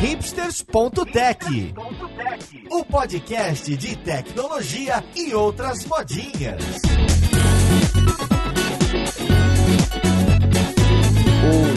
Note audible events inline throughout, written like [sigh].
hipsters.tech, o podcast de tecnologia e outras modinhas.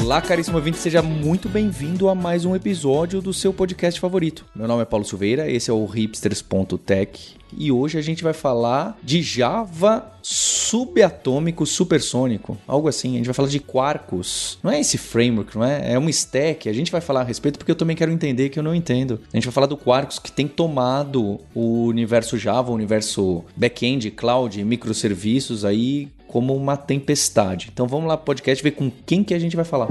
Olá, caríssimo ouvinte, seja muito bem-vindo a mais um episódio do seu podcast favorito. Meu nome é Paulo Silveira, esse é o hipsters.tech e hoje a gente vai falar de Java subatômico supersônico, algo assim. A gente vai falar de Quarkus. Não é esse framework, não é? É um stack. A gente vai falar a respeito porque eu também quero entender que eu não entendo. A gente vai falar do Quarkus que tem tomado o universo Java, o universo back-end, cloud, microserviços aí como uma tempestade. Então vamos lá podcast ver com quem que a gente vai falar.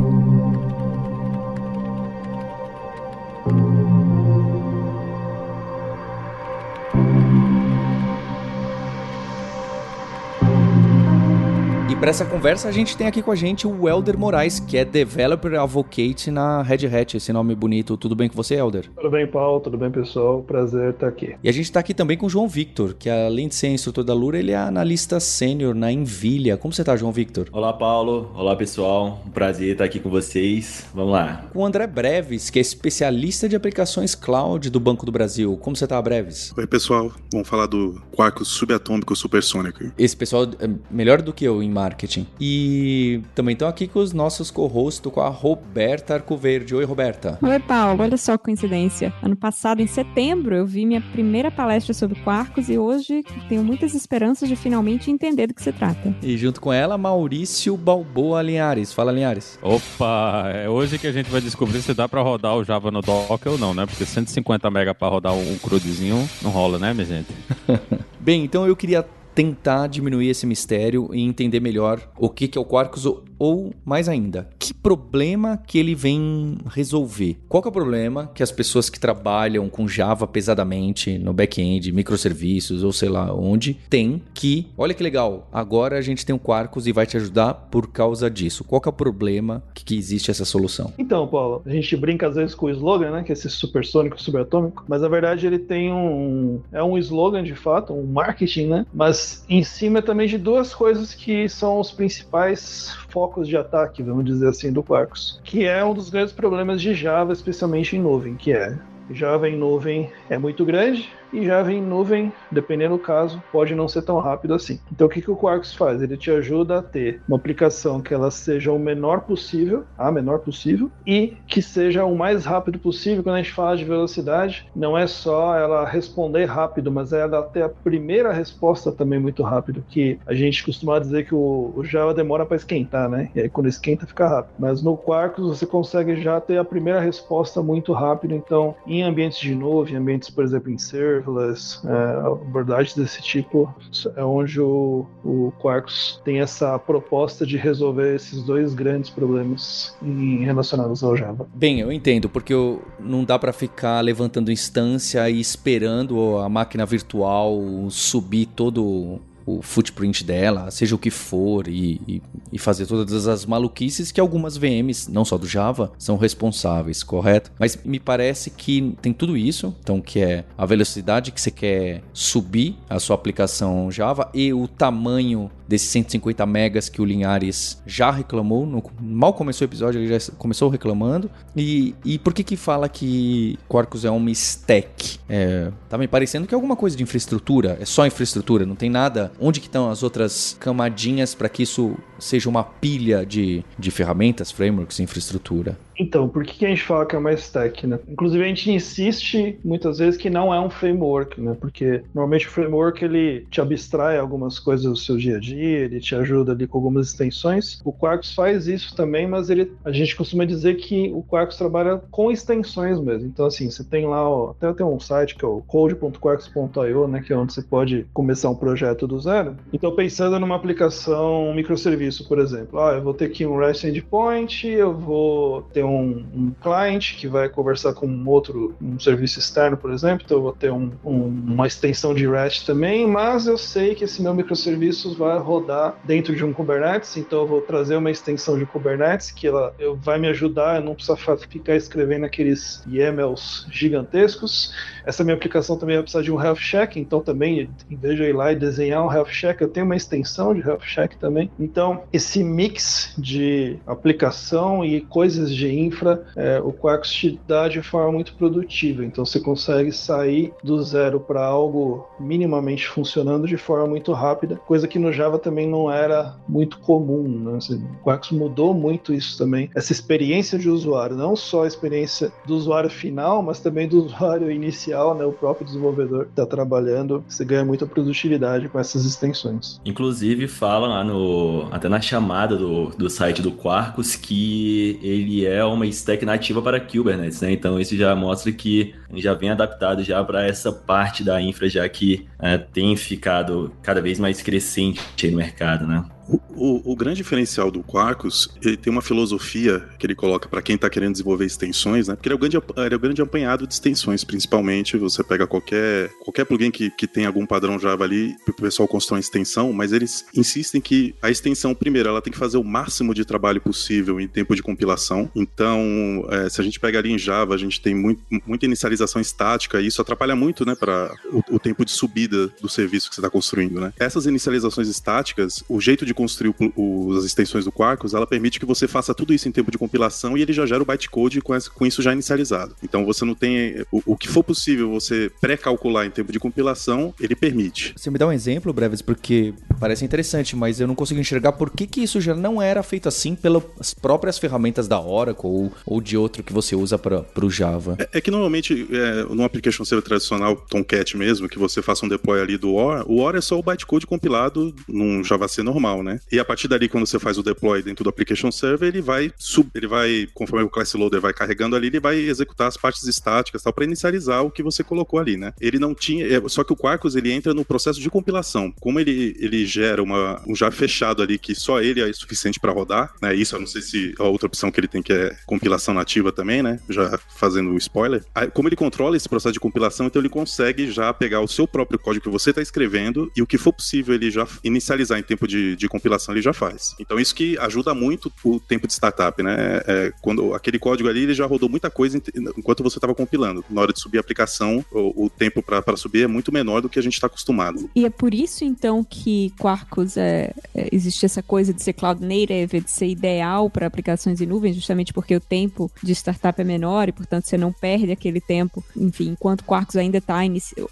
Para essa conversa, a gente tem aqui com a gente o Elder Moraes, que é Developer Advocate na Red Hat, esse nome bonito. Tudo bem com você, Elder? Tudo bem, Paulo. Tudo bem, pessoal. Prazer estar aqui. E a gente está aqui também com o João Victor, que além de ser instrutor da Lura, ele é analista sênior na Envilha. Como você está, João Victor? Olá, Paulo. Olá, pessoal. Um prazer estar aqui com vocês. Vamos lá. Com o André Breves, que é especialista de aplicações cloud do Banco do Brasil. Como você está, Breves? Oi, pessoal. Vamos falar do quark subatômico supersônico. Esse pessoal é melhor do que eu em marketing. E também estão aqui com os nossos co-hosts, com a Roberta Arcoverde. Oi, Roberta. Oi, Paulo. Olha só a coincidência. Ano passado, em setembro, eu vi minha primeira palestra sobre quarks e hoje tenho muitas esperanças de finalmente entender do que se trata. E junto com ela, Maurício Balboa Linhares. Fala, Linhares. Opa, é hoje que a gente vai descobrir se dá para rodar o Java no Docker ou não, né? Porque 150 MB para rodar um crudezinho não rola, né, minha gente? [laughs] Bem, então eu queria tentar diminuir esse mistério e entender melhor o que, que é o Quarkus ou, mais ainda, que problema que ele vem resolver. Qual é o problema que as pessoas que trabalham com Java pesadamente no back-end, microserviços ou sei lá onde, tem que, olha que legal, agora a gente tem um Quarkus e vai te ajudar por causa disso. Qual é o problema que, que existe essa solução? Então, Paulo, a gente brinca às vezes com o slogan, né, que é esse supersônico, subatômico, mas na verdade ele tem um é um slogan de fato, um marketing, né? Mas em cima também de duas coisas que são os principais focos de ataque, vamos dizer assim, do Quarkus, que é um dos grandes problemas de Java, especialmente em nuvem, que é Java em nuvem é muito grande, e Java em nuvem, dependendo do caso, pode não ser tão rápido assim. Então o que, que o Quarkus faz? Ele te ajuda a ter uma aplicação que ela seja o menor possível, a menor possível, e que seja o mais rápido possível. Quando a gente fala de velocidade, não é só ela responder rápido, mas é ela ter a primeira resposta também muito rápido, que a gente costuma dizer que o, o Java demora para esquentar, né? E aí quando esquenta fica rápido. Mas no Quarkus você consegue já ter a primeira resposta muito rápido. Então, em ambientes de nuvem, ambientes, por exemplo, em server, serverless, é, desse tipo, é onde o, o Quarkus tem essa proposta de resolver esses dois grandes problemas em, relacionados ao Java. Bem, eu entendo, porque eu, não dá para ficar levantando instância e esperando a máquina virtual subir todo o footprint dela, seja o que for, e, e, e, fazer todas as maluquices que algumas VMs, não só do Java, são responsáveis, correto? Mas me parece que tem tudo isso, então que é a velocidade que você quer subir a sua aplicação Java e o tamanho desses 150 megas que o Linhares já reclamou, no, mal começou o episódio, ele já começou reclamando. E, e por que que fala que Quarkus é uma stack? É, tá me parecendo que é alguma coisa de infraestrutura, é só infraestrutura, não tem nada onde que estão as outras camadinhas para que isso seja uma pilha de, de ferramentas, frameworks, infraestrutura? Então, por que a gente fala que é uma stack, né? Inclusive a gente insiste muitas vezes que não é um framework, né? Porque normalmente o framework ele te abstrai algumas coisas do seu dia a dia, ele te ajuda ali com algumas extensões. O Quarkus faz isso também, mas ele, a gente costuma dizer que o Quarkus trabalha com extensões mesmo. Então assim, você tem lá, ó, até tem um site que é o code.quarkus.io, né? Que é onde você pode começar um projeto do zero. Então pensando numa aplicação microserviço, por exemplo, ah, eu vou ter aqui um REST endpoint, eu vou ter um um, cliente que vai conversar com um outro, um serviço externo, por exemplo, então eu vou ter um, um, uma extensão de REST também, mas eu sei que esse meu microserviço vai rodar dentro de um Kubernetes, então eu vou trazer uma extensão de Kubernetes que ela eu, vai me ajudar, eu não preciso ficar escrevendo aqueles YAMLs gigantescos. Essa minha aplicação também vai precisar de um health check, então também, em vez de eu ir lá e desenhar um health check, eu tenho uma extensão de health check também. Então, esse mix de aplicação e coisas de infra, é, o Quarkus te dá de forma muito produtiva. Então você consegue sair do zero para algo minimamente funcionando de forma muito rápida, coisa que no Java também não era muito comum. Né? Assim, o Quarkus mudou muito isso também, essa experiência de usuário, não só a experiência do usuário final, mas também do [laughs] usuário inicial, né? o próprio desenvolvedor está trabalhando. Você ganha muita produtividade com essas extensões. Inclusive, fala lá no. Até na chamada do, do site do Quarkus que ele é uma stack nativa para Kubernetes, né? Então isso já mostra que já vem adaptado já para essa parte da infra, já que é, tem ficado cada vez mais crescente no mercado, né? O, o, grande diferencial do Quarkus, ele tem uma filosofia que ele coloca para quem está querendo desenvolver extensões, né? Porque ele é, o grande, ele é o grande apanhado de extensões, principalmente. Você pega qualquer, qualquer plugin que, que tem algum padrão Java ali, o pessoal constrói uma extensão, mas eles insistem que a extensão, primeiro, ela tem que fazer o máximo de trabalho possível em tempo de compilação. Então, é, se a gente pega ali em Java, a gente tem muito, muita inicialização estática, e isso atrapalha muito, né, para o, o, tempo de subida do serviço que você está construindo, né? Essas inicializações estáticas, o jeito de construir o, as extensões do Quarkus, ela permite que você faça tudo isso em tempo de compilação e ele já gera o bytecode com, com isso já inicializado. Então você não tem. O, o que for possível você pré-calcular em tempo de compilação, ele permite. Você me dá um exemplo, Breves, porque parece interessante, mas eu não consigo enxergar por que, que isso já não era feito assim pelas próprias ferramentas da Oracle ou, ou de outro que você usa para o Java. É, é, que normalmente, é, no application server tradicional, Tomcat mesmo, que você faça um deploy ali do OR, o OR é só o bytecode compilado num JavaC normal, né? E a partir dali, quando você faz o deploy dentro do application server, ele vai sub, ele vai, conforme o class loader vai carregando ali, ele vai executar as partes estáticas tal para inicializar o que você colocou ali, né? Ele não tinha, é, só que o Quarkus ele entra no processo de compilação. Como ele, ele gera uma, um Java fechado ali que só ele é suficiente para rodar, né? Isso eu não sei se a outra opção que ele tem que é compilação nativa também, né? Já fazendo o spoiler. Como ele controla esse processo de compilação, então ele consegue já pegar o seu próprio código que você está escrevendo e o que for possível ele já inicializar em tempo de, de compilação ele já faz. Então isso que ajuda muito o tempo de startup, né? É, quando aquele código ali ele já rodou muita coisa enquanto você estava compilando. Na hora de subir a aplicação, o, o tempo para subir é muito menor do que a gente está acostumado. E é por isso então que Quarkus é, é, existe essa coisa de ser cloud native, de ser ideal para aplicações em nuvem, justamente porque o tempo de startup é menor e portanto você não perde aquele tempo. Enfim, enquanto Quarkus ainda está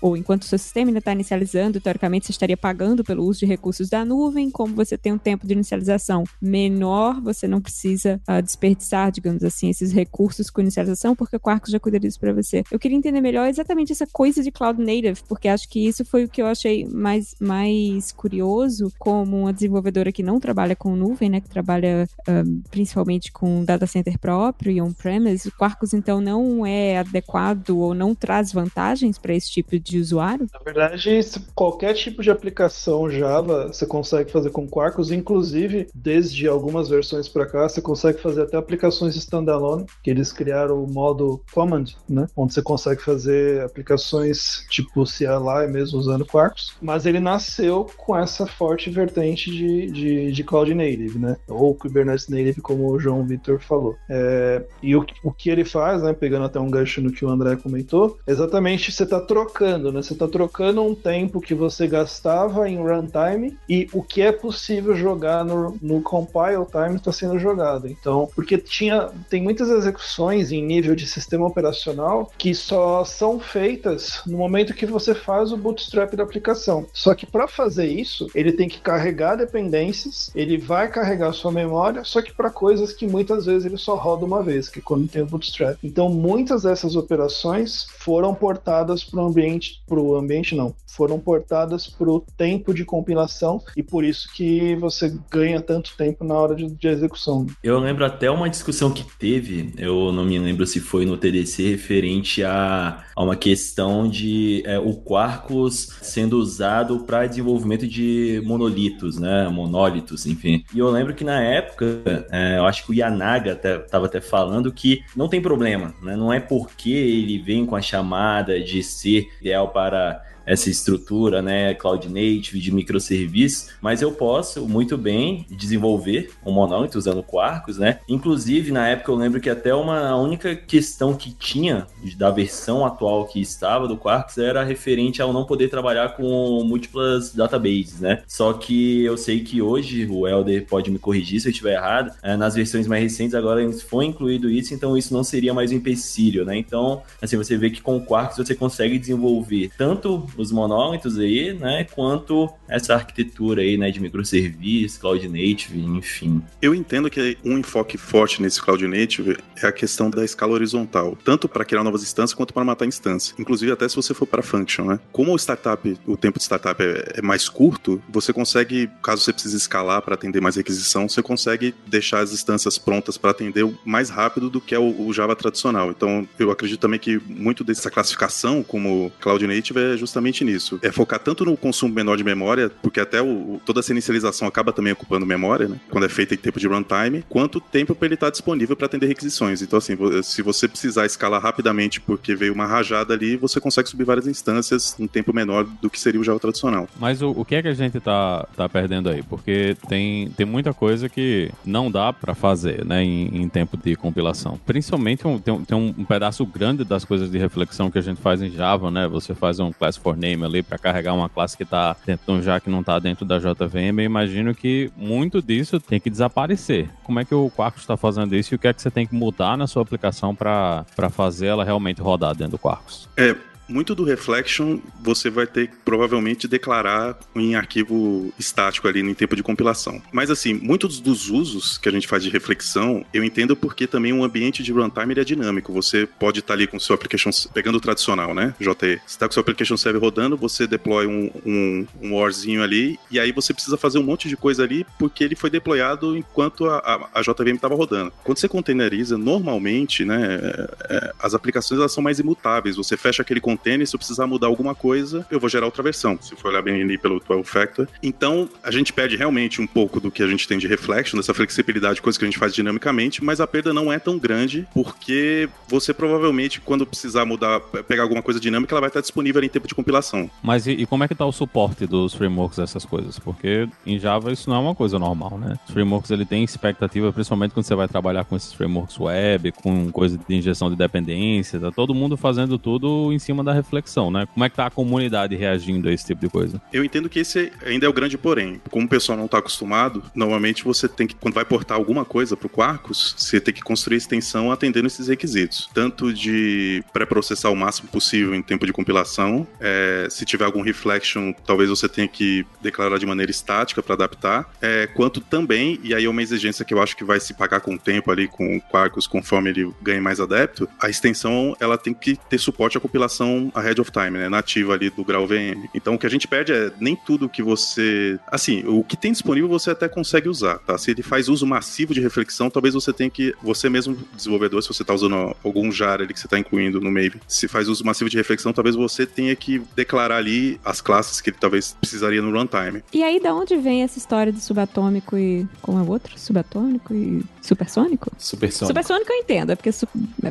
ou enquanto o seu sistema ainda está inicializando, teoricamente você estaria pagando pelo uso de recursos da nuvem, como você tem um tempo de inicialização menor, você não precisa uh, desperdiçar, digamos assim, esses recursos com inicialização, porque o Quarkus já cuida disso para você. Eu queria entender melhor exatamente essa coisa de cloud native, porque acho que isso foi o que eu achei mais, mais curioso como uma desenvolvedora que não trabalha com nuvem, né, que trabalha uh, principalmente com data center próprio e on-premise. O Quarkus, então, não é adequado ou não traz vantagens para esse tipo de usuário? Na verdade, qualquer tipo de aplicação Java você consegue fazer com Quarkus, Inclusive, desde algumas versões para cá, você consegue fazer até aplicações standalone, que eles criaram o modo Command, né? Onde você consegue fazer aplicações tipo CLI mesmo usando Quarkus. Mas ele nasceu com essa forte vertente de, de, de Cloud Native, né? Ou Kubernetes Native, como o João Vitor falou. É, e o, o que ele faz, né? Pegando até um gancho no que o André comentou, exatamente você está trocando, né? Você está trocando um tempo que você gastava em runtime e o que é possível jogar jogar no, no compile time está sendo jogado. Então, porque tinha tem muitas execuções em nível de sistema operacional que só são feitas no momento que você faz o bootstrap da aplicação. Só que para fazer isso, ele tem que carregar dependências, ele vai carregar sua memória, só que para coisas que muitas vezes ele só roda uma vez, que é quando tem o bootstrap. Então, muitas dessas operações foram portadas para o ambiente, para o ambiente não, foram portadas para o tempo de compilação e por isso que você ganha tanto tempo na hora de, de, execução. Eu lembro até uma discussão que teve, eu não me lembro se foi no TDC, referente a, a uma questão de é, o Quarkus sendo usado para desenvolvimento de monolitos, né? Monólitos, enfim. E eu lembro que na época, é, eu acho que o Yanaga estava até, até falando que não tem problema, né? Não é porque ele vem com a chamada de ser ideal para essa estrutura, né, cloud native de microserviços, mas eu posso muito bem desenvolver um monolito usando Quarkus, né? Inclusive, na época eu lembro que até uma única questão que tinha da versão atual que estava do Quarkus era referente ao não poder trabalhar com múltiplas databases, né? Só que eu sei que hoje o Elder pode me corrigir se eu estiver errado, é, nas versões mais recentes agora foi incluído isso, então isso não seria mais um empecilho, né? Então, assim, você vê que com o Quarkus você consegue desenvolver tanto os monólitos aí, né, quanto essa arquitetura aí, né, de microserviços, cloud native, enfim. Eu entendo que um enfoque forte nesse cloud native é a questão da escala horizontal, tanto para criar novas instâncias quanto para matar instâncias. Inclusive até se você for para function, né? Como o startup, o tempo de startup é, é mais curto, você consegue, caso você precise escalar para atender mais requisição, você consegue deixar as instâncias prontas para atender mais rápido do que é o, o Java tradicional. Então, eu acredito também que muito dessa classificação como cloud native é justamente nisso. É focar tanto no consumo menor de memória, porque até o, toda essa inicialização acaba também ocupando memória, né? Quando é feita em tempo de runtime, quanto tempo para ele estar tá disponível para atender requisições. Então, assim, se você precisar escalar rapidamente porque veio uma rajada ali, você consegue subir várias instâncias em tempo menor do que seria o Java tradicional. Mas o, o que é que a gente tá, tá perdendo aí? Porque tem, tem muita coisa que não dá para fazer, né, em, em, tempo de compilação. Principalmente tem, tem um, um, pedaço grande das coisas de reflexão que a gente faz em Java, né? Você faz um class for name ali para carregar uma classe que tá dentro de já que não tá dentro da JVM. Eu imagino que muito disso tem que desaparecer. Como é que o Quarkus está fazendo isso e o que é que você tem que mudar na sua aplicação para fazer ela realmente rodar dentro do Quarkus? É, muito do Reflection você vai ter que provavelmente declarar em arquivo estático ali em tempo de compilação. Mas assim, muitos dos usos que a gente faz de reflexão, eu entendo porque também um ambiente de runtime é dinâmico. Você pode estar tá ali com o seu application, pegando o tradicional, né? JE. Você está com o seu application server rodando, você deploy um, um, um warzinho ali, e aí você precisa fazer um monte de coisa ali porque ele foi deployado enquanto a, a, a JVM estava rodando. Quando você containeriza, normalmente, né, é, é, as aplicações elas são mais imutáveis. Você fecha aquele container container, se eu precisar mudar alguma coisa, eu vou gerar outra versão, se for olhar bem ali pelo 12 Factor. Então, a gente perde realmente um pouco do que a gente tem de reflection, dessa flexibilidade, coisa que a gente faz dinamicamente, mas a perda não é tão grande, porque você provavelmente, quando precisar mudar, pegar alguma coisa dinâmica, ela vai estar disponível em tempo de compilação. Mas e, e como é que está o suporte dos frameworks dessas coisas? Porque em Java isso não é uma coisa normal, né? Os frameworks ele tem expectativa, principalmente quando você vai trabalhar com esses frameworks web, com coisa de injeção de dependência, tá todo mundo fazendo tudo em cima da da reflexão, né? Como é que tá a comunidade reagindo a esse tipo de coisa? Eu entendo que esse ainda é o grande porém. Como o pessoal não está acostumado, normalmente você tem que, quando vai portar alguma coisa para o Quarkus, você tem que construir extensão atendendo esses requisitos. Tanto de pré-processar o máximo possível em tempo de compilação, é, se tiver algum reflection, talvez você tenha que declarar de maneira estática para adaptar, é, quanto também, e aí é uma exigência que eu acho que vai se pagar com o tempo ali, com o Quarkus, conforme ele ganha mais adepto, a extensão ela tem que ter suporte à compilação ahead of time, né? Nativa ali do grau VM. Então o que a gente pede é nem tudo que você. Assim, o que tem disponível você até consegue usar, tá? Se ele faz uso massivo de reflexão, talvez você tenha que. Você mesmo, desenvolvedor, se você está usando algum jar ali que você está incluindo no Maven, se faz uso massivo de reflexão, talvez você tenha que declarar ali as classes que ele talvez precisaria no runtime. E aí, da onde vem essa história de subatômico e. Como é o outro? Subatômico e supersônico? Supersônico. Supersônico eu entendo, é porque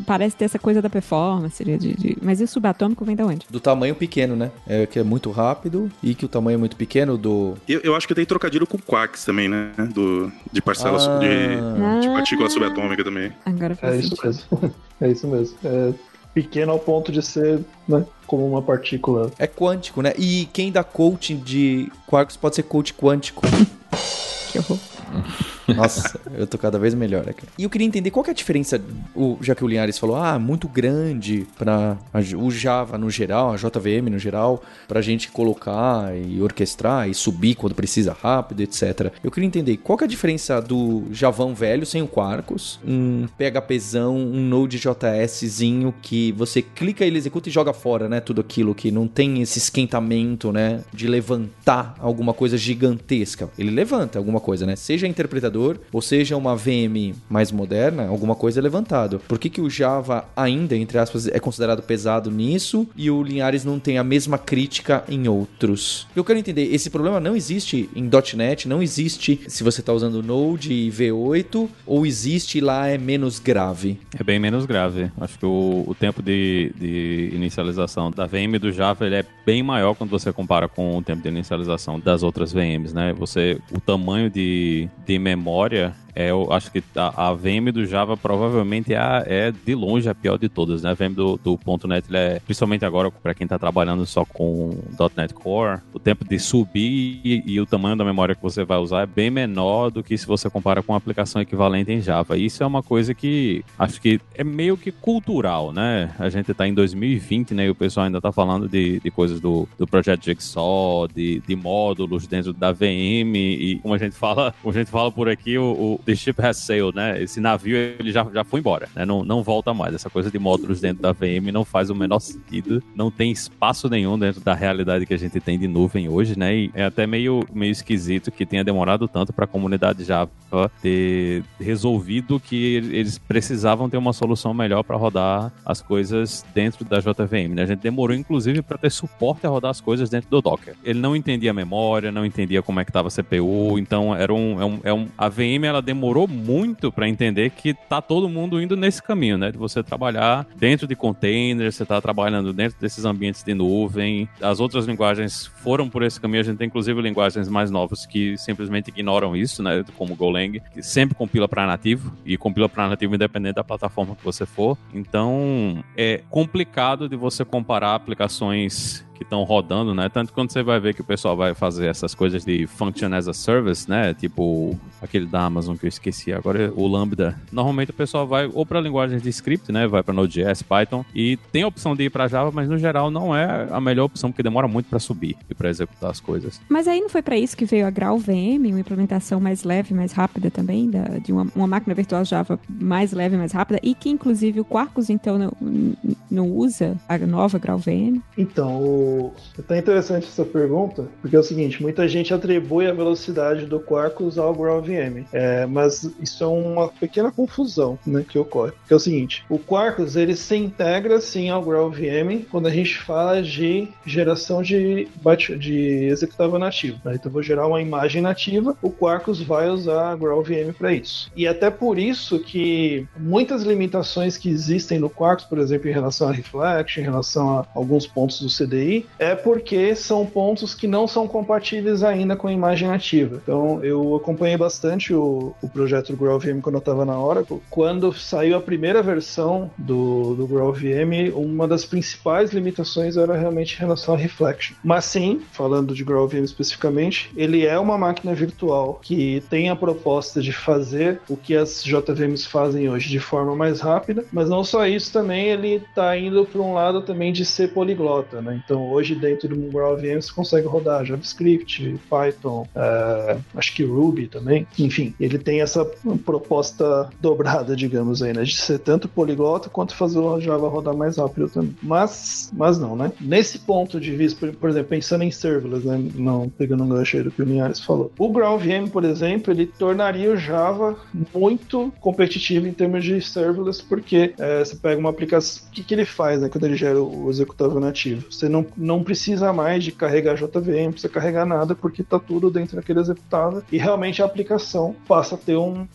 parece ter essa coisa da performance, de, de... mas e o subatômico? vem da onde? Do tamanho pequeno, né? É que é muito rápido e que o tamanho é muito pequeno do. Eu, eu acho que tem trocadilho com quarks também, né? Do, de parcelas ah. de, de partícula subatômica também. Agora faz é sentido. isso mesmo. [laughs] é isso mesmo. É pequeno ao ponto de ser, né? Como uma partícula. É quântico, né? E quem dá coaching de quarks pode ser coach quântico. [laughs] que horror. [laughs] Nossa, eu tô cada vez melhor aqui. E eu queria entender qual que é a diferença, o, já que o Linhares falou, ah, muito grande para o Java no geral, a JVM no geral, pra gente colocar e orquestrar e subir quando precisa rápido, etc. Eu queria entender qual que é a diferença do Javão velho sem o Quarkus, um PHPzão, um Node.jszinho que você clica, ele executa e joga fora, né? Tudo aquilo que não tem esse esquentamento, né? De levantar alguma coisa gigantesca. Ele levanta alguma coisa, né? Seja interpretador ou seja, uma VM mais moderna, alguma coisa é levantado. Por que, que o Java ainda, entre aspas, é considerado pesado nisso e o Linhares não tem a mesma crítica em outros? Eu quero entender, esse problema não existe em .NET, não existe se você está usando Node e V8, ou existe lá é menos grave? É bem menos grave. Acho que o, o tempo de, de inicialização da VM do Java ele é bem maior quando você compara com o tempo de inicialização das outras VMs, né? Você, o tamanho de, de memória memória é, eu acho que a, a VM do Java provavelmente é, a, é, de longe a pior de todas, né? A VM do, do .NET, é, principalmente agora para quem está trabalhando só com .NET Core, o tempo de subir e, e, o tamanho da memória que você vai usar é bem menor do que se você compara com uma aplicação equivalente em Java. Isso é uma coisa que acho que é meio que cultural, né? A gente está em 2020, né? E o pessoal ainda está falando de, de coisas do, do projeto Jigsaw, de, de módulos dentro da VM e como a gente fala, como a gente fala por aqui, o, o the ship has sailed, né? Esse navio ele já, já foi embora, né? Não, não volta mais. Essa coisa de módulos dentro da VM não faz o menor sentido. Não tem espaço nenhum dentro da realidade que a gente tem de nuvem hoje, né? E é até meio, meio esquisito que tenha demorado tanto para a comunidade Java ter resolvido que eles precisavam ter uma solução melhor para rodar as coisas dentro da JVM, né? A gente demorou inclusive para ter suporte a rodar as coisas dentro do Docker. Ele não entendia a memória, não entendia como é que estava a CPU, então era um, é um, é um a VM ela demorou muito para entender que tá todo mundo indo nesse caminho, né? De você trabalhar dentro de containers, você tá trabalhando dentro desses ambientes de nuvem. As outras linguagens foram por esse caminho. A gente tem inclusive linguagens mais novas que simplesmente ignoram isso, né? Como Golang, que sempre compila para nativo e compila para nativo independente da plataforma que você for. Então, é complicado de você comparar aplicações que estão rodando, né? Tanto quando você vai ver que o pessoal vai fazer essas coisas de function as a service, né? Tipo aquele da Amazon que eu esqueci agora, o Lambda. Normalmente o pessoal vai ou para linguagens de script, né? Vai para Node.js, Python e tem a opção de ir para Java, mas no geral não é a melhor opção porque demora muito para subir e para executar as coisas. Mas aí não foi para isso que veio a Grau VM, uma implementação mais leve, mais rápida também da, de uma, uma máquina virtual Java mais leve, mais rápida e que inclusive o Quarkus então não, não usa a nova Grau VM? Então, o é até interessante essa pergunta, porque é o seguinte, muita gente atribui a velocidade do Quarkus ao GraalVM, é, mas isso é uma pequena confusão né, que ocorre. Que é o seguinte, o Quarkus ele se integra sim ao GraalVM quando a gente fala de geração de, de executável nativo. Né? Então, vou gerar uma imagem nativa, o Quarkus vai usar a GraalVM para isso. E até por isso que muitas limitações que existem no Quarkus, por exemplo, em relação a Reflection, em relação a alguns pontos do CDI, é porque são pontos que não são compatíveis ainda com a imagem nativa. Então, eu acompanhei bastante o, o projeto do GraalVM quando eu estava na Oracle. Quando saiu a primeira versão do, do GraalVM, uma das principais limitações era realmente em relação a Reflection. Mas sim, falando de GraalVM especificamente, ele é uma máquina virtual que tem a proposta de fazer o que as JVMs fazem hoje de forma mais rápida, mas não só isso, também ele está indo para um lado também de ser poliglota, né? Então hoje dentro do Mobile VM você consegue rodar JavaScript, Python, é, acho que Ruby também. Enfim, ele tem essa proposta dobrada, digamos aí, né? De ser tanto poliglota quanto fazer o Java rodar mais rápido também. Mas, mas não, né? Nesse ponto de vista, por, por exemplo, pensando em serverless, né? Não pegando um gancho aí do que o Linhares falou. O GraalVM, por exemplo, ele tornaria o Java muito competitivo em termos de serverless, porque é, você pega uma aplicação. O que, que ele faz, né? Quando ele gera o executável nativo? Você não não precisa mais de carregar JVM, não precisa carregar nada, porque está tudo dentro daquele executável e realmente a aplicação passa a ter um,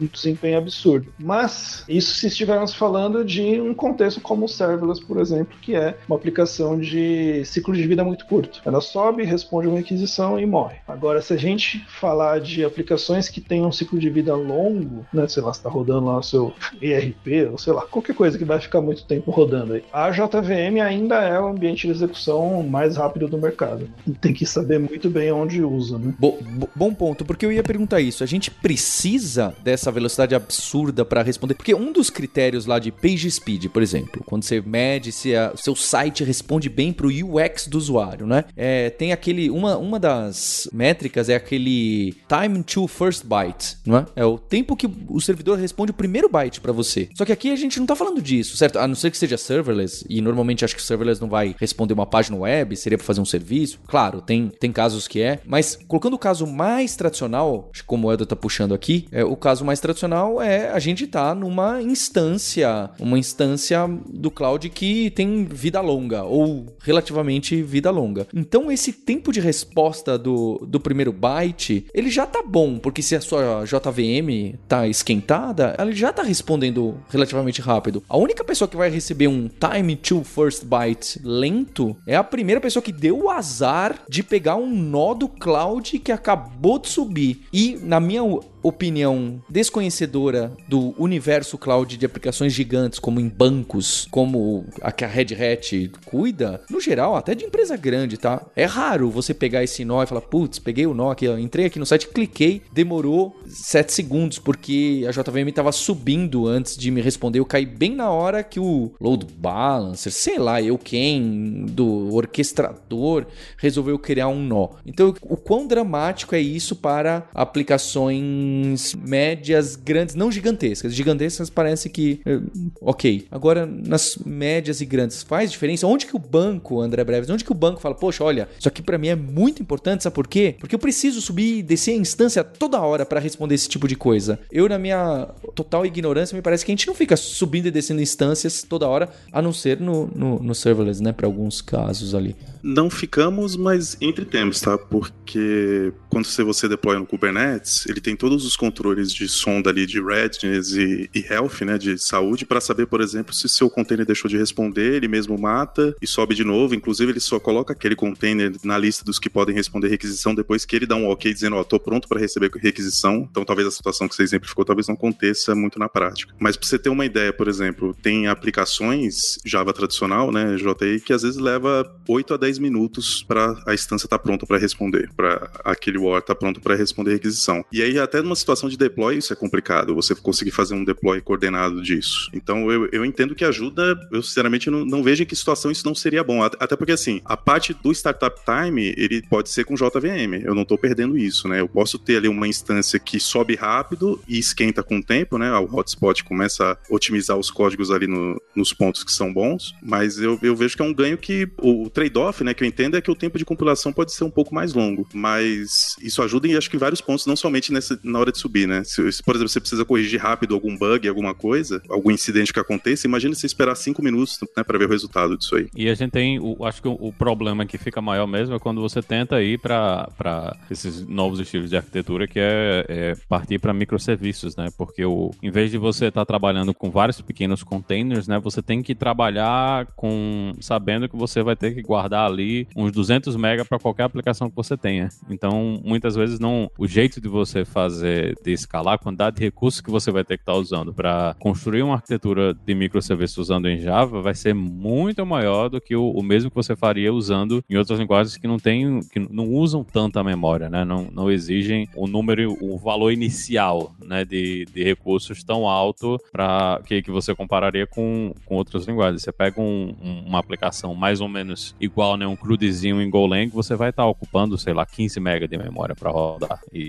um desempenho absurdo. Mas isso se estivermos falando de um contexto como o serverless, por exemplo, que é uma aplicação de ciclo de vida muito curto. Ela sobe, responde uma requisição e morre. Agora, se a gente falar de aplicações que têm um ciclo de vida longo, né, sei lá, está rodando lá o seu ERP, ou sei lá, qualquer coisa que vai ficar muito tempo rodando aí, a JVM ainda é o ambiente de execução mais rápida do mercado. Tem que saber muito bem onde usa, né? Bo bom ponto, porque eu ia perguntar isso. A gente precisa dessa velocidade absurda para responder? Porque um dos critérios lá de page speed, por exemplo, quando você mede se o seu site responde bem para o UX do usuário, né? É, tem aquele uma, uma das métricas é aquele time to first byte, não é? É o tempo que o servidor responde o primeiro byte para você. Só que aqui a gente não tá falando disso, certo? A não ser que seja serverless e normalmente acho que serverless não vai responder uma página web, seria para fazer um serviço. Claro, tem, tem casos que é, mas colocando o caso mais tradicional, como o Edo tá puxando aqui, é, o caso mais tradicional é a gente tá numa instância, uma instância do cloud que tem vida longa ou relativamente vida longa. Então esse tempo de resposta do, do primeiro byte, ele já tá bom, porque se a sua JVM tá esquentada, ela já tá respondendo relativamente rápido. A única pessoa que vai receber um time to first byte lento é a primeira pessoa que deu o azar de pegar um nó do cloud que acabou de subir. E na minha opinião desconhecedora do universo cloud de aplicações gigantes, como em bancos, como a que a Red Hat cuida, no geral, até de empresa grande, tá? É raro você pegar esse nó e falar, putz, peguei o nó aqui, ó, entrei aqui no site, cliquei, demorou 7 segundos, porque a JVM estava subindo antes de me responder. Eu caí bem na hora que o load balancer, sei lá, eu quem, do orquestrador, resolveu criar um nó. Então, o quão dramático é isso para aplicações médias, grandes, não gigantescas. Gigantescas parece que. Eh, ok. Agora, nas médias e grandes, faz diferença? Onde que o banco, André Breves, onde que o banco fala, poxa, olha, isso aqui para mim é muito importante, sabe por quê? Porque eu preciso subir e descer a instância toda hora para responder esse tipo de coisa. Eu, na minha total ignorância, me parece que a gente não fica subindo e descendo instâncias toda hora, a não ser no, no, no serverless, né? Para alguns casos ali. Não ficamos, mas entre tempos, tá? Porque quando você deploy no Kubernetes, ele tem todos os controles de sonda ali de readiness e, e health, né, de saúde, para saber, por exemplo, se seu container deixou de responder, ele mesmo mata e sobe de novo. Inclusive, ele só coloca aquele container na lista dos que podem responder requisição depois que ele dá um ok dizendo, ó, oh, tô pronto para receber requisição. Então, talvez a situação que você exemplificou talvez não aconteça muito na prática. Mas para você ter uma ideia, por exemplo, tem aplicações Java tradicional, né, JI, que às vezes leva 8 a 10 10 minutos para a instância estar tá pronta para responder, para aquele war estar tá pronto para responder requisição. E aí, até numa situação de deploy, isso é complicado, você conseguir fazer um deploy coordenado disso. Então, eu, eu entendo que ajuda, eu sinceramente não, não vejo em que situação isso não seria bom. Até porque, assim, a parte do startup time, ele pode ser com JVM, eu não estou perdendo isso, né? Eu posso ter ali uma instância que sobe rápido e esquenta com o tempo, né? O hotspot começa a otimizar os códigos ali no, nos pontos que são bons, mas eu, eu vejo que é um ganho que o trade-off, né, que eu entendo é que o tempo de compilação pode ser um pouco mais longo, mas isso ajuda em acho que vários pontos, não somente nessa, na hora de subir, né? Se, se, por exemplo, você precisa corrigir rápido algum bug, alguma coisa, algum incidente que aconteça, imagina você esperar cinco minutos né, para ver o resultado disso aí. E a gente tem, o, acho que o, o, problema que fica maior mesmo é quando você tenta ir para esses novos estilos de arquitetura, que é, é partir para microserviços, né? Porque o, em vez de você estar tá trabalhando com vários pequenos containers, né? Você tem que trabalhar com sabendo que você vai ter que guardar ali uns 200 mega para qualquer aplicação que você tenha. Então, muitas vezes não o jeito de você fazer de escalar a quantidade de recursos que você vai ter que estar tá usando para construir uma arquitetura de microserviços usando em Java vai ser muito maior do que o, o, mesmo que você faria usando em outras linguagens que não tem que não usam tanta memória, né? Não, não exigem o número, o valor inicial, né, de, de recursos tão alto para que, que você compararia com, com outras linguagens. Você pega um, um, uma aplicação mais ou menos igual, né, um crudezinho em Golang, você vai estar tá ocupando, sei lá, 15 MB de memória para rodar. E,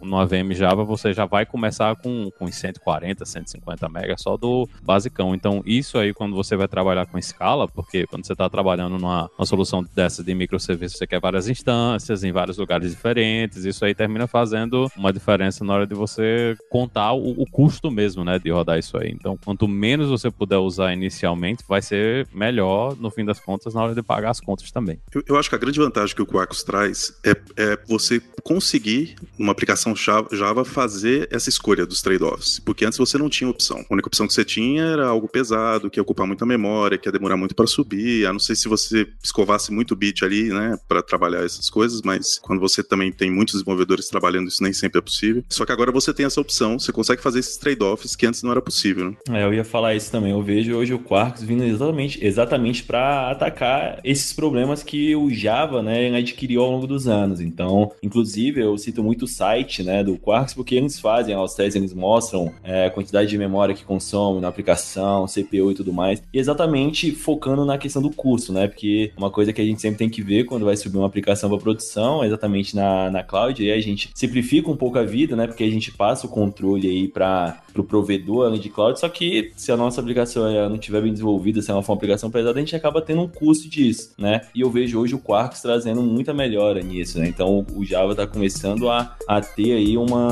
e, no AVM Java você já vai começar com, com 140, 150 MB só do basicão. Então, isso aí, quando você vai trabalhar com escala, porque quando você está trabalhando numa solução dessa de microserviço, você quer várias instâncias em vários lugares diferentes, isso aí termina fazendo uma diferença na hora de você contar o, o custo mesmo, né, de rodar isso aí. Então, quanto menos você puder usar inicialmente, vai ser melhor, no fim das contas, na hora de pagar as contas também. Eu, eu acho que a grande vantagem que o Quarkus traz é, é você conseguir, numa aplicação Java, fazer essa escolha dos trade-offs. Porque antes você não tinha opção. A única opção que você tinha era algo pesado, que ia ocupar muita memória, que ia demorar muito para subir. A não ser se você escovasse muito bit ali, né, para trabalhar essas coisas, mas quando você também tem muitos desenvolvedores trabalhando, isso nem sempre é possível. Só que agora você tem essa opção, você consegue fazer esses trade-offs que antes não era possível. Né? É, eu ia falar isso também. Eu vejo hoje o Quarkus vindo exatamente, exatamente para atacar esses problemas que o Java, né, adquiriu ao longo dos anos. Então, inclusive, eu cito muito o site, né, do Quarks, porque eles fazem os testes, eles mostram é, a quantidade de memória que consome na aplicação, CPU e tudo mais, e exatamente focando na questão do custo, né? Porque uma coisa que a gente sempre tem que ver quando vai subir uma aplicação para produção, é exatamente na, na cloud, e aí a gente simplifica um pouco a vida, né? Porque a gente passa o controle aí para o pro provedor além de cloud, só que se a nossa aplicação não estiver bem desenvolvida, se ela for uma aplicação pesada, a gente acaba tendo um custo disso, né? E eu vejo hoje o Quarks trazendo muita melhora nisso, né? Então o Java está começando a, a ter aí uma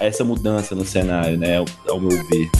essa mudança no cenário, né? Ao, meu ver.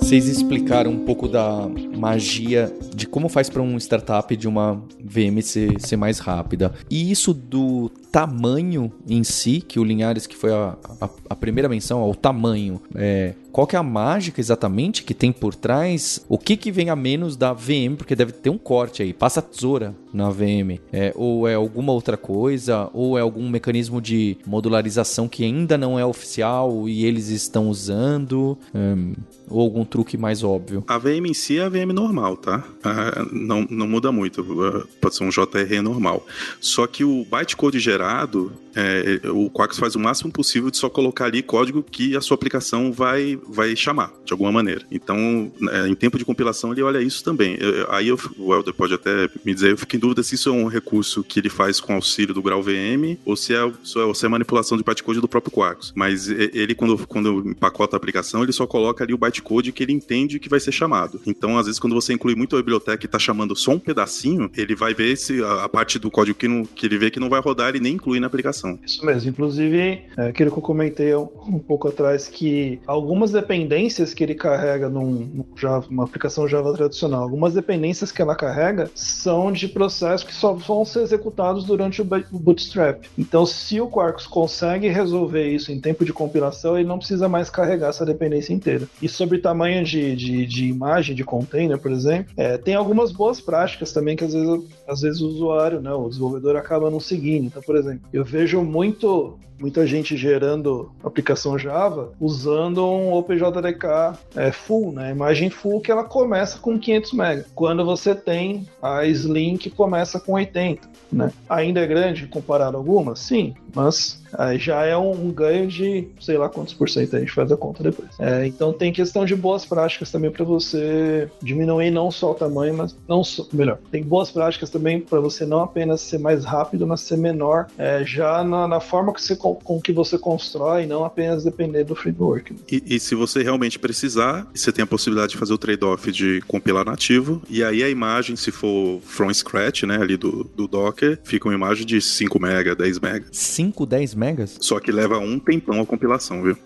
Vocês explicaram um pouco da magia de como faz para um startup de uma VM ser, ser mais rápida. E isso do tamanho em si, que o Linhares, que foi a, a, a primeira menção, ao tamanho, é, qual que é a mágica exatamente que tem por trás? O que que vem a menos da VM? Porque deve ter um corte aí, passa tesoura na VM. É, ou é alguma outra coisa, ou é algum mecanismo de modularização que ainda não é oficial e eles estão usando, hum, ou algum truque mais óbvio. A VM em si é a VM normal, tá? Ah, não, não muda muito, ah, pode ser um JR normal. Só que o bytecode gerado é, o Quarks faz o máximo possível de só colocar ali código que a sua aplicação vai, vai chamar, de alguma maneira. Então, é, em tempo de compilação, ele olha isso também. Eu, aí eu, o Helder pode até me dizer, eu fico em dúvida se isso é um recurso que ele faz com auxílio do grau VM ou se é, ou se é manipulação de bytecode do próprio Quarks. Mas ele, quando, quando empacota a aplicação, ele só coloca ali o bytecode que ele entende que vai ser chamado. Então, às vezes, quando você inclui muito a biblioteca e está chamando só um pedacinho, ele vai ver se a, a parte do código que, não, que ele vê que não vai rodar, ele nem inclui na aplicação. Isso mesmo. Inclusive, é, aquilo que eu comentei um pouco atrás, que algumas dependências que ele carrega num, num Java, uma aplicação Java tradicional, algumas dependências que ela carrega são de processos que só vão ser executados durante o Bootstrap. Então, se o Quarkus consegue resolver isso em tempo de compilação, ele não precisa mais carregar essa dependência inteira. E sobre tamanho de, de, de imagem, de container, por exemplo, é, tem algumas boas práticas também que às vezes, às vezes o usuário, né, o desenvolvedor acaba não seguindo. Então, por exemplo, eu vejo muito muita gente gerando aplicação Java usando um OpenJDK é, full, né? Imagem full que ela começa com 500 MB. Quando você tem a Slim que começa com 80, né? Ainda é grande comparado a algumas? Sim, mas Aí já é um, um, ganho de sei lá quantos por cento a gente faz a conta depois. É, então tem questão de boas práticas também para você diminuir não só o tamanho, mas não só, melhor. Tem boas práticas também para você não apenas ser mais rápido, mas ser menor é, já na, na, forma que você, com, com, que você constrói, não apenas depender do framework. E, e se você realmente precisar, você tem a possibilidade de fazer o trade-off de compilar nativo e aí a imagem, se for from scratch, né, ali do, do Docker, fica uma imagem de 5 MB, 10 MB. 5, 10 MB? megas? Só que leva um tempão a compilação, viu?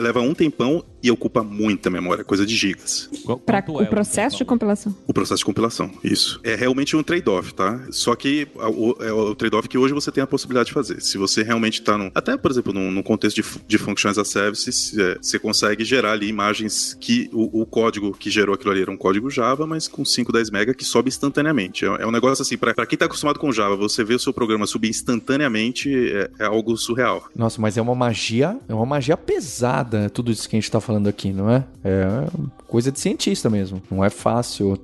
Leva um tempão e ocupa muita memória, coisa de gigas. Para o é processo de compilação? O processo de compilação, isso. É realmente um trade-off, tá? Só que o, é o trade-off que hoje você tem a possibilidade de fazer. Se você realmente está num. Até, por exemplo, num, num contexto de, de functions as services, é, você consegue gerar ali imagens que o, o, código que gerou aquilo ali era um código Java, mas com 5, 10 mega que sobe instantaneamente. É, é um negócio assim, para quem está acostumado com Java, você vê o seu programa subir instantaneamente é, é algo surreal. Nossa, mas é uma magia, é uma magia pesada, tudo isso que a gente tá falando aqui, não é? É coisa de cientista mesmo. Não é fácil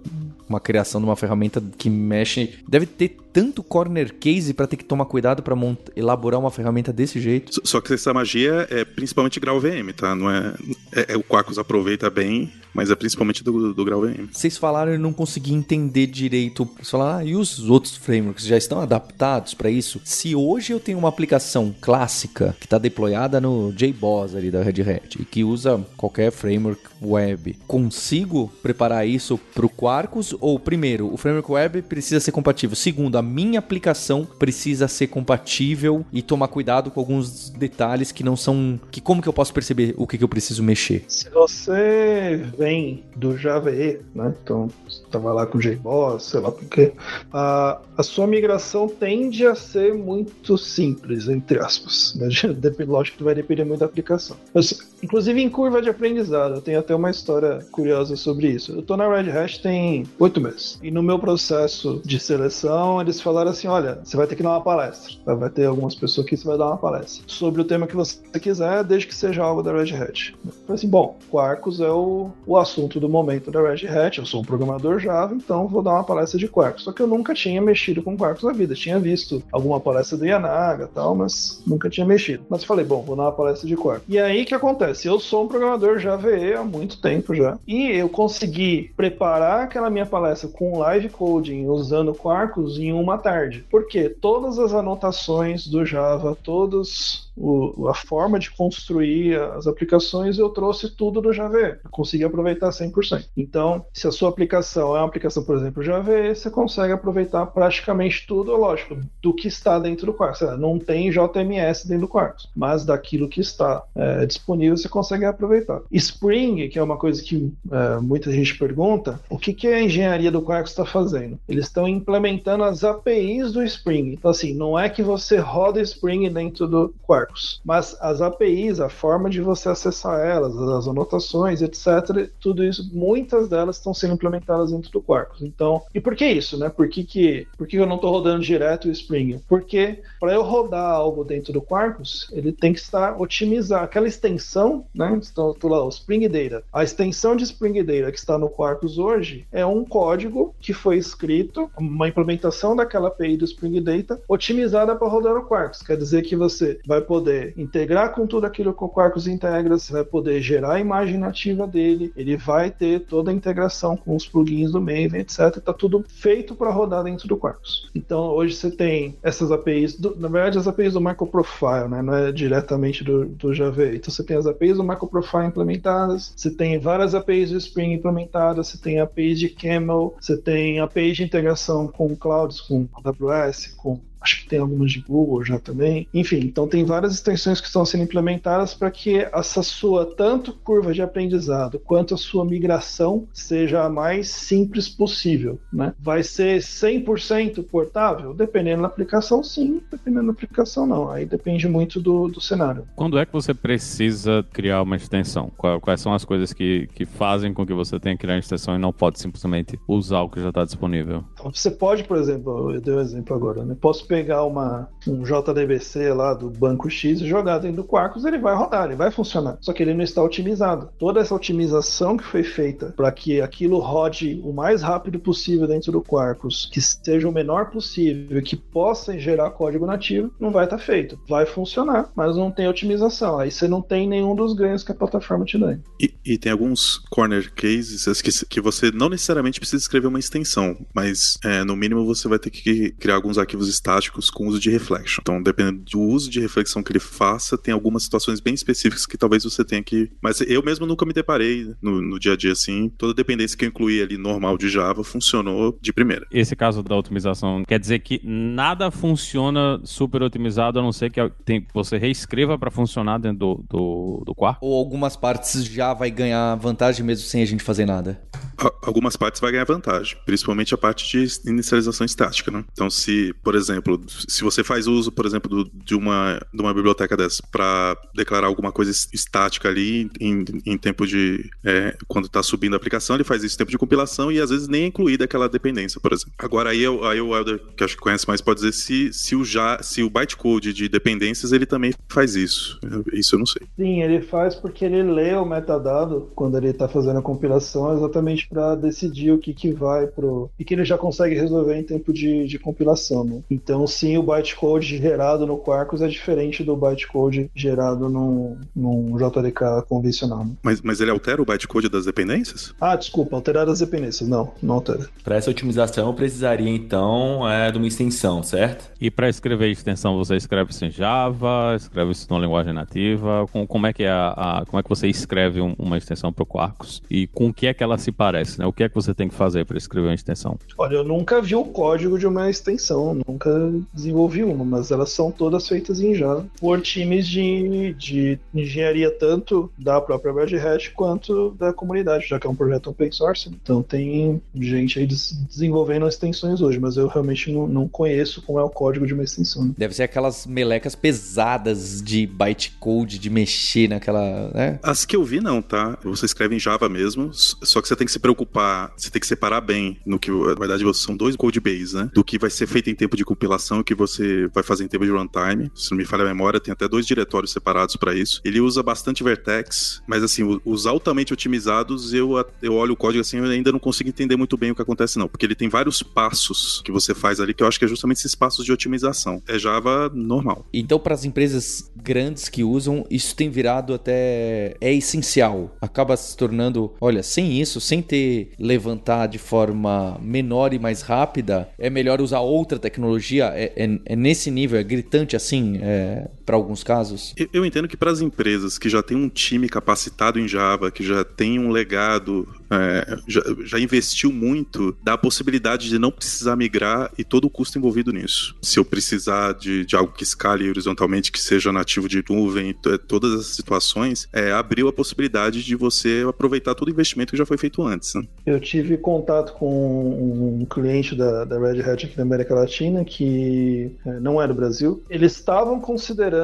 uma criação de uma ferramenta que mexe. Deve ter tanto corner case para ter que tomar cuidado para elaborar uma ferramenta desse jeito. Só que essa magia é principalmente grau VM, tá? Não é, é, é o Quarkus aproveita bem, mas é principalmente do, do grau VM. Vocês falaram e não consegui entender direito. Vocês falaram, ah, e os outros frameworks já estão adaptados para isso? Se hoje eu tenho uma aplicação clássica que está deployada no JBoss ali da Red Hat e que usa qualquer framework web, consigo preparar isso para o Quarkus ou primeiro, o framework web precisa ser compatível. Segundo, a minha aplicação precisa ser compatível e tomar cuidado com alguns detalhes que não são. que como que eu posso perceber o que, que eu preciso mexer? Se você vem do Java E, né? Então estava lá com JBoss, sei lá porque a, a sua migração tende a ser muito simples, entre aspas. Né? [laughs] Lógico que vai depender muito da aplicação. Inclusive em curva de aprendizado, eu tenho até uma história curiosa sobre isso. Eu estou na Red Hat tem oito meses. E no meu processo de seleção, eles falaram assim: olha, você vai ter que dar uma palestra. Vai ter algumas pessoas que você vai dar uma palestra sobre o tema que você quiser, desde que seja algo da Red Hat. Eu falei assim: bom, Quarkus é o, o assunto do momento da Red Hat. Eu sou um programador Java, então vou dar uma palestra de Quarkus. Só que eu nunca tinha mexido com Quarkus na vida. Tinha visto alguma palestra do Yanaga e tal, mas nunca tinha mexido. Mas falei: bom, vou dar uma palestra de Quarkus. E aí o que acontece? Eu sou um programador Java há muito tempo já. E eu consegui preparar aquela minha palestra com live coding usando Quarkus em uma tarde. Porque todas as anotações do Java, todos o, a forma de construir as aplicações, eu trouxe tudo do Java. Eu consegui aproveitar 100%. Então, se a sua aplicação é uma aplicação, por exemplo, Java, você consegue aproveitar praticamente tudo, lógico, do que está dentro do Quarkus. Não tem JMS dentro do Quarkus, mas daquilo que está é, disponível você consegue aproveitar. Spring, que é uma coisa que é, muita gente pergunta, o que, que a engenharia do Quarkus está fazendo? Eles estão implementando as APIs do Spring. Então, assim, não é que você roda Spring dentro do Quarkus mas as APIs, a forma de você acessar elas, as anotações, etc., tudo isso, muitas delas estão sendo implementadas dentro do Quarkus. Então, e por que isso, né? Por que, que, por que eu não estou rodando direto o Spring? Porque para eu rodar algo dentro do Quarkus, ele tem que estar otimizado. Aquela extensão, né? Estou lá, o Spring Data. A extensão de Spring Data que está no Quarkus hoje é um código que foi escrito, uma implementação daquela API do Spring Data otimizada para rodar no Quarkus. Quer dizer que você vai poder poder integrar com tudo aquilo que o Quarkus integra, você vai poder gerar a imagem nativa dele, ele vai ter toda a integração com os plugins do Maven, etc. Está tudo feito para rodar dentro do Quarkus. Então hoje você tem essas APIs, do, na verdade as APIs do Microprofile, né, não é diretamente do, do Java. Então você tem as APIs do Microprofile implementadas, você tem várias APIs do Spring implementadas, você tem APIs de Camel, você tem APIs de integração com clouds, com AWS, com acho que tem algumas de Google já também. Enfim, então tem várias extensões que estão sendo implementadas para que essa sua tanto curva de aprendizado quanto a sua migração seja a mais simples possível, né? Vai ser 100% portável? Dependendo da aplicação, sim. Dependendo da aplicação, não. Aí depende muito do, do cenário. Quando é que você precisa criar uma extensão? Quais são as coisas que, que fazem com que você tenha que criar uma extensão e não pode simplesmente usar o que já está disponível? Então, você pode, por exemplo, eu dei um exemplo agora, né? Posso pegar uma, um JDBC lá do banco X e jogar dentro do Quarkus, ele vai rodar, ele vai funcionar. Só que ele não está otimizado. Toda essa otimização que foi feita para que aquilo rode o mais rápido possível dentro do Quarkus, que seja o menor possível, que possa gerar código nativo, não vai estar tá feito. Vai funcionar, mas não tem otimização. Aí você não tem nenhum dos ganhos que a plataforma te dá. E, e tem alguns corner cases que, que você não necessariamente precisa escrever uma extensão, mas é, no mínimo você vai ter que criar alguns arquivos estáticos estáticos com uso de reflection. Então, dependendo do uso de reflexão que ele faça, tem algumas situações bem específicas que talvez você tenha que. Mas eu mesmo nunca me deparei no, no dia a dia assim. Toda dependência que eu incluí ali normal de Java funcionou de primeira. Esse caso da otimização quer dizer que nada funciona super otimizado, a não ser que tem, você reescreva para funcionar dentro do, do, do quarto? Ou algumas partes já vai ganhar vantagem mesmo sem a gente fazer nada? Algumas partes vai ganhar vantagem, principalmente a parte de inicialização estática, né? Então, se, por exemplo, exemplo, se você faz uso, por exemplo, do, de, uma, de uma biblioteca dessa para declarar alguma coisa estática ali em, em tempo de. É, quando está subindo a aplicação, ele faz isso em tempo de compilação e às vezes nem é incluída aquela dependência, por exemplo. Agora, aí, aí o Elder, que acho que conhece mais, pode dizer se, se, o, já, se o bytecode de dependências ele também faz isso. Isso eu não sei. Sim, ele faz porque ele lê o metadado quando ele está fazendo a compilação, exatamente para decidir o que, que vai pro. e que ele já consegue resolver em tempo de, de compilação. Né? Então, então, sim, o bytecode gerado no Quarkus é diferente do bytecode gerado num, num JDK convencional. Né? Mas, mas ele altera o bytecode das dependências? Ah, desculpa, alterar as dependências. Não, não altera. Para essa otimização, eu precisaria, então, é, de uma extensão, certo? E para escrever extensão, você escreve isso em Java, escreve isso numa linguagem nativa? Com, como, é que é a, a, como é que você escreve um, uma extensão para o Quarkus? E com o que é que ela se parece? Né? O que é que você tem que fazer para escrever uma extensão? Olha, eu nunca vi o código de uma extensão, nunca desenvolvi uma, mas elas são todas feitas em Java por times de, de engenharia tanto da própria Red Hat quanto da comunidade, já que é um projeto open source. Então tem gente aí des desenvolvendo extensões hoje, mas eu realmente não, não conheço como é o código de uma extensão. Né? Deve ser aquelas melecas pesadas de bytecode, de mexer naquela. Né? As que eu vi, não, tá? Você escreve em Java mesmo, só que você tem que se preocupar, você tem que separar bem no que, na verdade, são dois code base, né? Do que vai ser feito em tempo de compilação que você vai fazer em tempo de runtime. Se não me falha a memória, tem até dois diretórios separados para isso. Ele usa bastante Vertex, mas assim, os altamente otimizados, eu, eu olho o código assim, eu ainda não consigo entender muito bem o que acontece, não. Porque ele tem vários passos que você faz ali, que eu acho que é justamente esses passos de otimização. É Java normal. Então, para as empresas grandes que usam, isso tem virado até. é essencial. Acaba se tornando, olha, sem isso, sem ter levantar de forma menor e mais rápida, é melhor usar outra tecnologia. É, é, é nesse nível, é gritante assim, é, para alguns casos? Eu, eu entendo que para as empresas que já têm um time capacitado em Java, que já tem um legado é, já, já, investiu muito, dá a possibilidade de não precisar migrar e todo o custo envolvido nisso. Se eu precisar de, de algo que escale horizontalmente, que seja nativo de nuvem, todas essas situações, é, abriu a possibilidade de você aproveitar todo o investimento que já foi feito antes. Né? Eu tive contato com um cliente da, da Red Hat aqui na América Latina, que é, não é do Brasil. Eles estavam considerando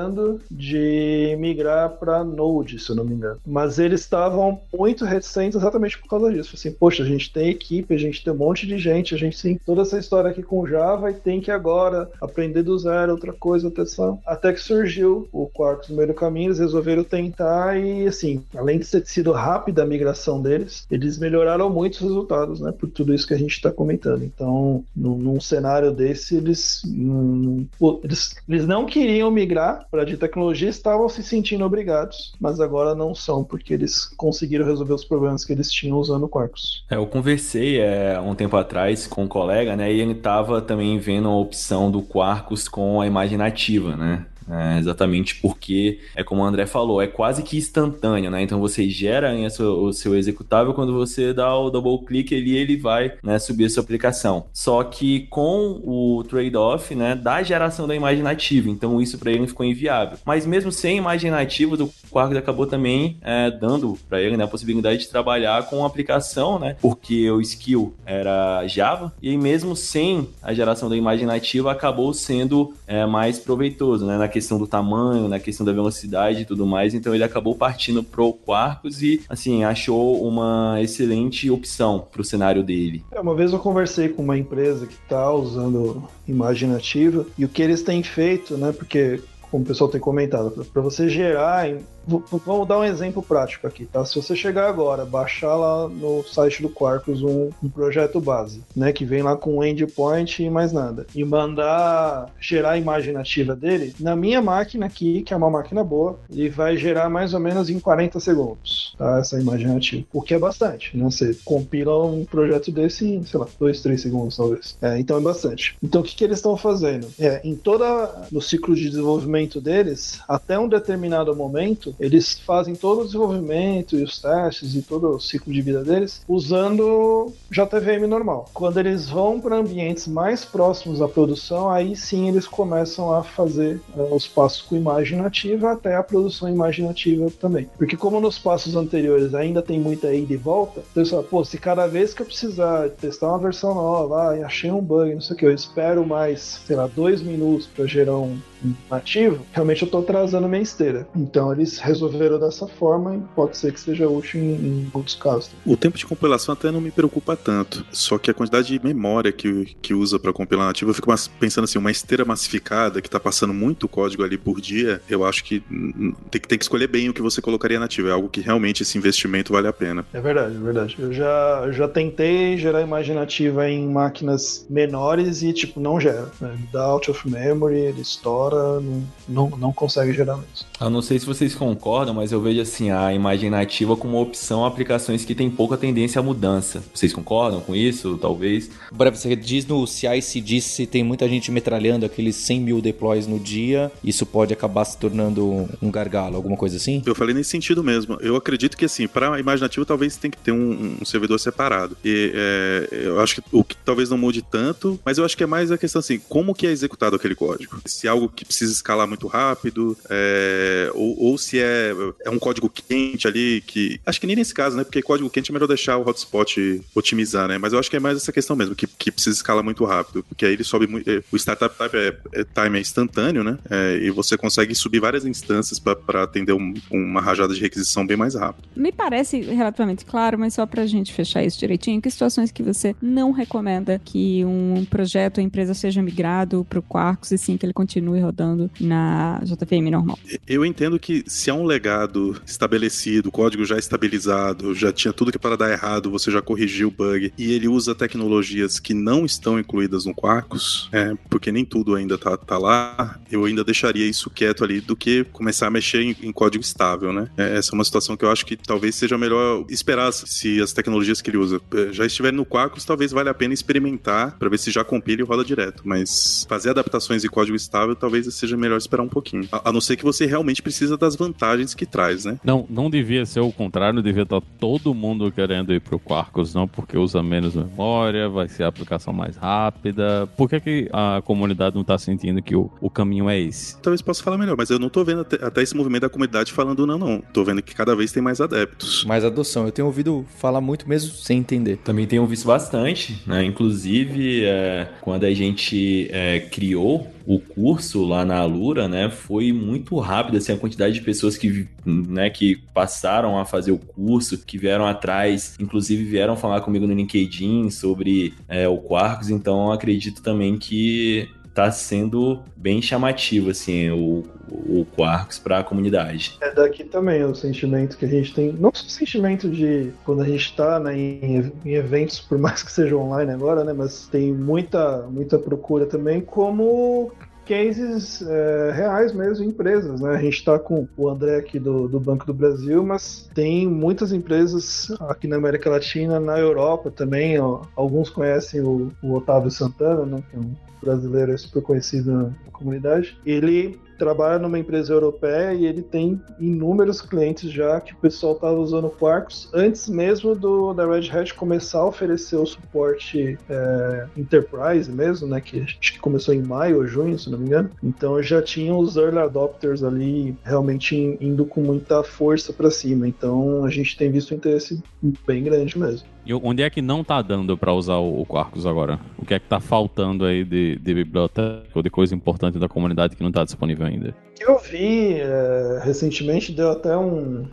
de migrar para Node, se eu não me engano. Mas eles estavam muito reticentes exatamente por causa disso. Assim, poxa, a gente tem equipe, a gente tem um monte de gente, a gente tem toda essa história aqui com Java e tem que agora aprender do zero, outra coisa, atenção. Até que surgiu o Quarkus no meio do caminho, eles resolveram tentar e, assim, além de ter sido rápida a migração deles, eles melhoraram muito os resultados, né? Por tudo isso que a gente está comentando. Então, num, num, cenário desse, eles, um, eles, eles não queriam migrar para de tecnologia, estavam se sentindo obrigados, mas agora não são, porque eles conseguiram resolver os problemas que eles tinham usando o Quarkus. É, eu conversei é, um tempo atrás com um colega, né? E ele estava também vendo a opção do Quarkus com a imagem nativa, né? É, exatamente porque, é como o André falou, é quase que instantâneo, né? Então você gera o seu executável, quando você dá o double click ali, ele vai né, subir a sua aplicação. Só que com o trade-off né, da geração da imagem nativa, então isso para ele ficou inviável. Mas mesmo sem imagem nativa, o Quarkus acabou também é, dando para ele né, a possibilidade de trabalhar com a aplicação, né? Porque o skill era Java, e mesmo sem a geração da imagem nativa, acabou sendo é, mais proveitoso, né? Questão do tamanho, na questão da velocidade e tudo mais. Então ele acabou partindo pro Quarkus e, assim, achou uma excelente opção pro cenário dele. É, uma vez eu conversei com uma empresa que tá usando imagem nativa e o que eles têm feito, né? Porque como o pessoal tem comentado, para você gerar Vamos dar um exemplo prático aqui, tá? Se você chegar agora, baixar lá no site do Quarkus um, um projeto base, né, que vem lá com endpoint e mais nada, e mandar gerar a imagem nativa dele, na minha máquina aqui, que é uma máquina boa, ele vai gerar mais ou menos em 40 segundos, tá? Essa imagem nativa, o que é bastante, né? Você compila um projeto desse em, sei lá, 2, 3 segundos talvez. É, então é bastante. Então o que, que eles estão fazendo? É, em toda no ciclo de desenvolvimento deles, até um determinado momento, eles fazem todo o desenvolvimento e os testes e todo o ciclo de vida deles usando JVM normal. Quando eles vão para ambientes mais próximos à produção, aí sim eles começam a fazer uh, os passos com imagem nativa até a produção imagem nativa também. Porque como nos passos anteriores ainda tem muita ida e volta, então fala, pô, se cada vez que eu precisar testar uma versão nova, ah, achei um bug, não sei o que, eu espero mais, sei lá, dois minutos para gerar um, nativo, realmente eu estou atrasando minha esteira. Então eles resolveram dessa forma e pode ser que seja útil em, em muitos casos. O tempo de compilação até não me preocupa tanto, só que a quantidade de memória que, que usa para compilar nativo, eu fico pensando assim, uma esteira massificada que está passando muito código ali por dia, eu acho que tem, que tem que escolher bem o que você colocaria nativo. É algo que realmente esse investimento vale a pena. É verdade, é verdade. Eu já, eu já tentei gerar imagem nativa em máquinas menores e, tipo, não gera. Né? Ele dá out of memory, ele estoura fora não, não, não consegue gerar isso. Eu não sei se vocês concordam, mas eu vejo assim a imagem nativa como opção a aplicações que têm pouca tendência à mudança. Vocês concordam com isso? Talvez. Breve, você diz no CI/CD se tem muita gente metralhando aqueles 100 mil deploys no dia, isso pode acabar se tornando um gargalo, alguma coisa assim? Eu falei nesse sentido mesmo. Eu acredito que assim, para imagem nativa talvez tem que ter um, um servidor separado. E é, eu acho que o que talvez não mude tanto, mas eu acho que é mais a questão assim, como que é executado aquele código? Se é algo que precisa escalar muito rápido, é, ou, ou, se é, é um código quente ali que. Acho que nem nesse caso, né? Porque código quente é melhor deixar o hotspot otimizar, né? Mas eu acho que é mais essa questão mesmo, que, que precisa escalar muito rápido. Porque aí ele sobe muito. É, o startup type é, é, time é instantâneo, né? É, e você consegue subir várias instâncias para atender um, uma rajada de requisição bem mais rápido. Me parece relativamente claro, mas só pra gente fechar isso direitinho, que situações que você não recomenda que um projeto, a empresa seja migrado pro Quarkus e sim que ele continue rodando na JVM normal? Eu entendo que se há um legado estabelecido, código já estabilizado, já tinha tudo que para dar errado, você já corrigiu o bug, e ele usa tecnologias que não estão incluídas no Quarkus, é, porque nem tudo ainda tá, tá lá, eu ainda deixaria isso quieto ali do que começar a mexer em, em código estável, né? É, essa é uma situação que eu acho que talvez seja melhor esperar se as tecnologias que ele usa é, já estiverem no Quarkus, talvez valha a pena experimentar para ver se já compila e roda direto. Mas fazer adaptações em código estável talvez seja melhor esperar um pouquinho. A, a não ser que você realmente precisa das vantagens que traz, né? Não, não devia ser o contrário, devia estar todo mundo querendo ir pro Quarkus, não, porque usa menos memória, vai ser a aplicação mais rápida. Por que, que a comunidade não tá sentindo que o, o caminho é esse? Talvez possa falar melhor, mas eu não tô vendo até, até esse movimento da comunidade falando não, não. Tô vendo que cada vez tem mais adeptos. Mais adoção. Eu tenho ouvido falar muito mesmo sem entender. Também tenho visto bastante, né? Inclusive, é, quando a gente é, criou o curso lá na Alura, né, foi muito rápido, assim, a quantidade de pessoas que, né, que passaram a fazer o curso, que vieram atrás, inclusive vieram falar comigo no LinkedIn sobre é, o Quarkus, então acredito também que tá sendo bem chamativo, assim, o, o Quarks para a comunidade. É daqui também o sentimento que a gente tem, não só o sentimento de quando a gente está né, em, em, eventos, por mais que seja online agora, né, mas tem muita, muita procura também, como cases é, reais mesmo, empresas, né? A gente está com o André aqui do, do Banco do Brasil, mas tem muitas empresas aqui na América Latina, na Europa também, ó, alguns conhecem o, o Otávio Santana, né? Que é um brasileiro super conhecido na comunidade. Ele trabalha numa empresa europeia e ele tem inúmeros clientes já que o pessoal estava usando Quarkus antes mesmo do da Red Hat começar a oferecer o suporte é, Enterprise mesmo, né? Que acho que começou em maio ou junho, se não me engano. Então já tinham os early adopters ali realmente indo com muita força para cima. Então a gente tem visto um interesse bem grande mesmo. E onde é que não tá dando para usar o Quarkus agora? O que é que tá faltando aí de, de biblioteca ou de coisa importante da comunidade que não tá disponível ainda? eu vi é, recentemente deu até um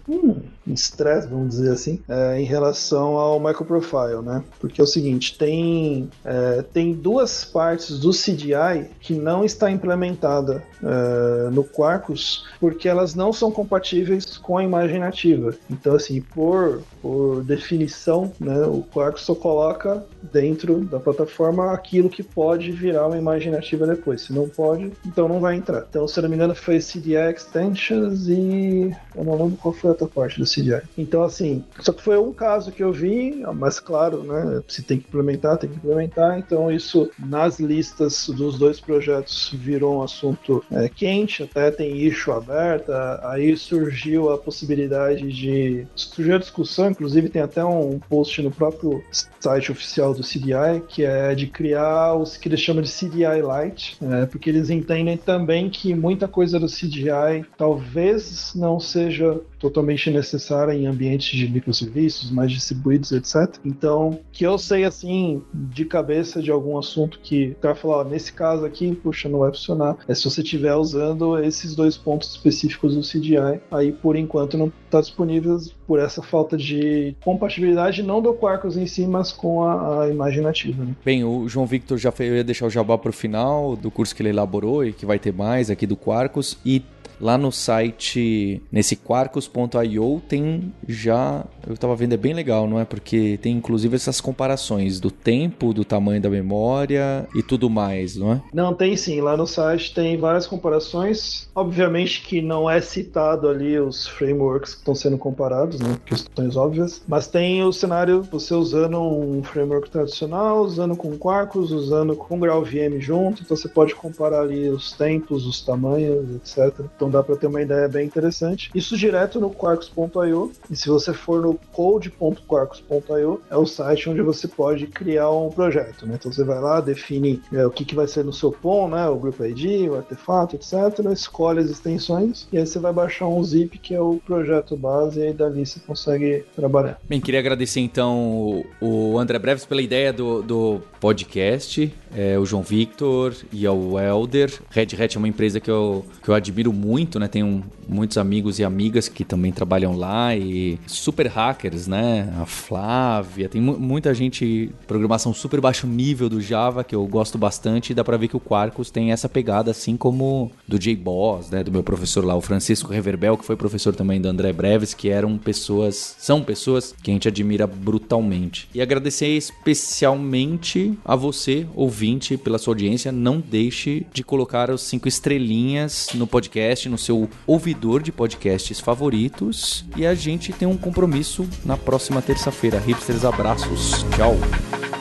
estresse, vamos dizer assim, é, em relação ao microprofile, né? Porque é o seguinte, tem, é, tem duas partes do CDI que não está implementada é, no Quarkus porque elas não são compatíveis com a imagem nativa. Então, assim, por, por definição, né, o Quarkus só coloca dentro da plataforma aquilo que pode virar uma imagem nativa depois. Se não pode, então não vai entrar. Então, se eu não me engano, foi CDI Extensions e eu não lembro qual foi a outra parte do CDI. Então, assim, só que foi um caso que eu vi, mas claro, né? Se tem que implementar, tem que implementar. Então, isso nas listas dos dois projetos virou um assunto é, quente, até tem issue aberta. Aí surgiu a possibilidade de. Surgiu a discussão, inclusive tem até um post no próprio site oficial do CDI, que é de criar os que eles chamam de CDI Lite, é, porque eles entendem também que muita coisa do CDI talvez não seja totalmente necessária em ambientes de microserviços mais distribuídos, etc. Então, que eu sei assim de cabeça de algum assunto que o cara falar, nesse caso aqui, puxa, não vai funcionar. É se você estiver usando esses dois pontos específicos do CDI, aí por enquanto não está disponível por essa falta de compatibilidade, não do Quarkus em si, mas com a, a imagem nativa. Né? Bem, o João Victor já foi, eu ia deixar o jabá para o final do curso que ele elaborou e que vai ter mais aqui do Quarkus. E lá no site, nesse quarkus.io, tem já, eu tava vendo, é bem legal, não é? Porque tem inclusive essas comparações do tempo, do tamanho da memória e tudo mais, não é? Não, tem sim. Lá no site tem várias comparações. Obviamente que não é citado ali os frameworks que estão sendo comparados, né? Questões óbvias. Mas tem o cenário, você usando um framework tradicional, usando com Quarkus, usando com GraalVM junto. Então você pode comparar ali os tempos, os tamanhos, etc. Então dá para ter uma ideia bem interessante. Isso direto no quarkus.io. E se você for no code.quarkus.io, é o site onde você pode criar um projeto. Né? Então você vai lá, define é, o que, que vai ser no seu POM, né? o Group ID, o artefato, etc. Escolhe as extensões e aí você vai baixar um zip que é o projeto base e aí dali você consegue trabalhar. Bem, queria agradecer então o André Breves pela ideia do, do podcast, é, o João Victor e ao Elder. Red Hat é uma empresa que eu, que eu admiro muito, né? Tenho muitos amigos e amigas que também trabalham lá e super hackers, né? A Flávia, tem muita gente, programação super baixo nível do Java que eu gosto bastante e dá pra ver que o Quarkus tem essa pegada, assim como do J-Boss, né? Do meu professor lá, o Francisco Reverbel, que foi professor também do André Breves, que eram pessoas, são pessoas que a gente admira brutalmente. E agradecer especialmente a você, ouvinte, pela sua audiência. Não deixe de colocar os cinco estrelinhas no podcast, no seu ouvidor de podcasts favoritos. E a gente tem um compromisso na próxima terça-feira. Hipsters, abraços. Tchau.